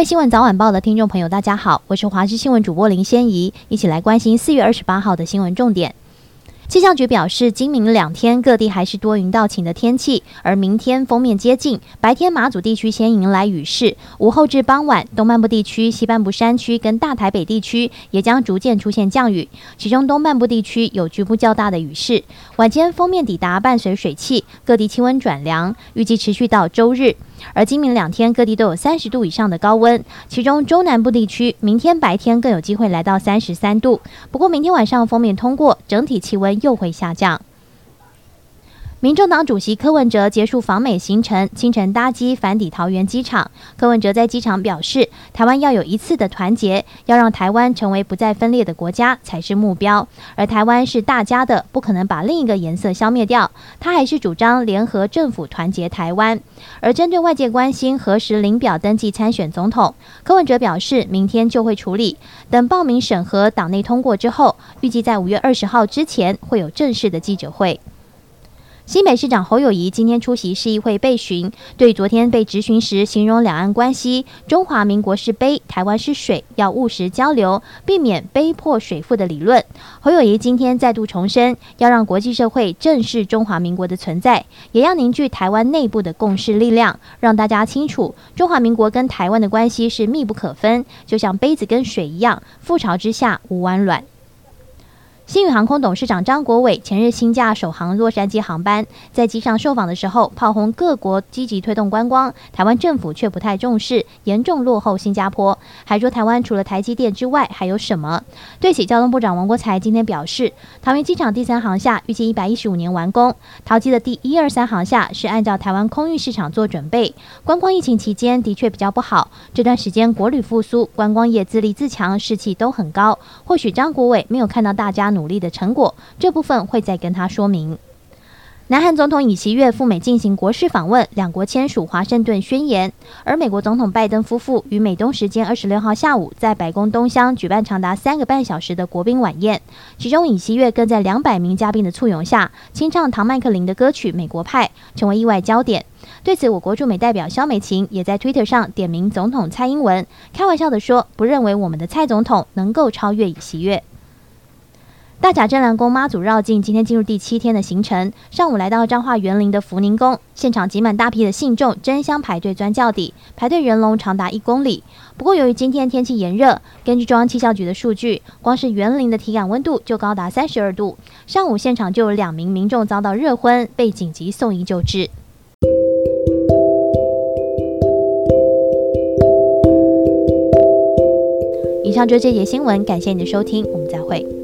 位新闻早晚报的听众朋友，大家好，我是华视新闻主播林仙怡，一起来关心四月二十八号的新闻重点。气象局表示，今明两天各地还是多云到晴的天气，而明天锋面接近，白天马祖地区先迎来雨势，午后至傍晚，东半部地区、西半部山区跟大台北地区也将逐渐出现降雨，其中东半部地区有局部较大的雨势。晚间锋面抵达，伴随水汽，各地气温转凉，预计持续到周日。而今明两天各地都有三十度以上的高温，其中中南部地区明天白天更有机会来到三十三度。不过明天晚上锋面通过，整体气温又会下降。民众党主席柯文哲结束访美行程，清晨搭机返抵桃园机场。柯文哲在机场表示，台湾要有一次的团结，要让台湾成为不再分裂的国家才是目标。而台湾是大家的，不可能把另一个颜色消灭掉。他还是主张联合政府团结台湾。而针对外界关心何时领表登记参选总统，柯文哲表示，明天就会处理，等报名审核、党内通过之后，预计在五月二十号之前会有正式的记者会。新北市长侯友谊今天出席市议会备询，对昨天被质询时形容两岸关系“中华民国是杯，台湾是水”，要务实交流，避免杯破水覆的理论。侯友谊今天再度重申，要让国际社会正视中华民国的存在，也要凝聚台湾内部的共识力量，让大家清楚中华民国跟台湾的关系是密不可分，就像杯子跟水一样，覆巢之下无完卵。新宇航空董事长张国伟前日新驾首航洛杉矶航班，在机上受访的时候，炮轰各国积极推动观光，台湾政府却不太重视，严重落后新加坡，还说台湾除了台积电之外还有什么？对此，交通部长王国材今天表示，桃园机场第三航厦预计一百一十五年完工，桃机的第一二三航厦是按照台湾空域市场做准备。观光疫情期间的确比较不好，这段时间国旅复苏，观光业自立自强，士气都很高。或许张国伟没有看到大家努。努力的成果，这部分会再跟他说明。南韩总统尹锡悦赴美进行国事访问，两国签署华盛顿宣言。而美国总统拜登夫妇于美东时间二十六号下午在白宫东厢举办长达三个半小时的国宾晚宴，其中尹锡悦更在两百名嘉宾的簇拥下，清唱唐麦克林的歌曲《美国派》，成为意外焦点。对此，我国驻美代表肖美琴也在推特上点名总统蔡英文，开玩笑地说：“不认为我们的蔡总统能够超越尹锡悦。”大甲镇澜宫妈祖绕境今天进入第七天的行程，上午来到彰化园林的福宁宫，现场挤满大批的信众争相排队钻轿底，排队人龙长达一公里。不过由于今天天气炎热，根据中央气象局的数据，光是园林的体感温度就高达三十二度，上午现场就有两名民众遭到热昏，被紧急送医救治。以上就是这节新闻，感谢你的收听，我们再会。